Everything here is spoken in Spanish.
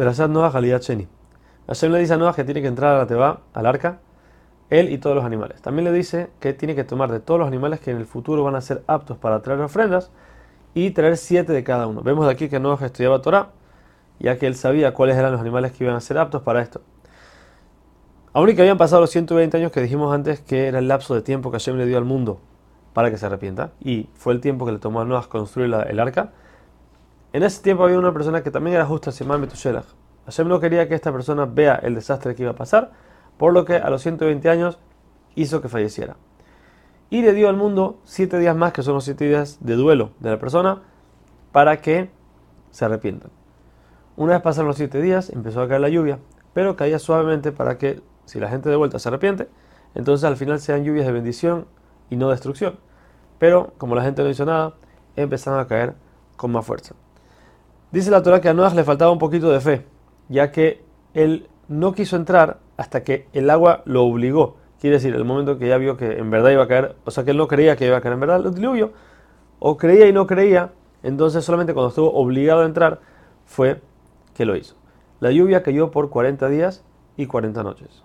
Perashat Noah Haliyat Sheni. Hashem le dice a Noah que tiene que entrar a la teba, al arca, él y todos los animales. También le dice que tiene que tomar de todos los animales que en el futuro van a ser aptos para traer ofrendas y traer siete de cada uno. Vemos de aquí que Noah estudiaba Torah, ya que él sabía cuáles eran los animales que iban a ser aptos para esto. Aún que habían pasado los 120 años que dijimos antes que era el lapso de tiempo que Hashem le dio al mundo para que se arrepienta, y fue el tiempo que le tomó a Noah construir el arca, en ese tiempo había una persona que también era justa, se llamaba Metushelach. Hashem no quería que esta persona vea el desastre que iba a pasar, por lo que a los 120 años hizo que falleciera. Y le dio al mundo siete días más, que son los siete días de duelo de la persona, para que se arrepientan. Una vez pasaron los siete días, empezó a caer la lluvia, pero caía suavemente para que, si la gente de vuelta se arrepiente, entonces al final sean lluvias de bendición y no destrucción. Pero como la gente no hizo nada, empezaron a caer con más fuerza. Dice la Torah que a Noah le faltaba un poquito de fe, ya que él no quiso entrar hasta que el agua lo obligó. Quiere decir, el momento que ya vio que en verdad iba a caer, o sea que él no creía que iba a caer en verdad el diluvio, o creía y no creía, entonces solamente cuando estuvo obligado a entrar fue que lo hizo. La lluvia cayó por 40 días y 40 noches.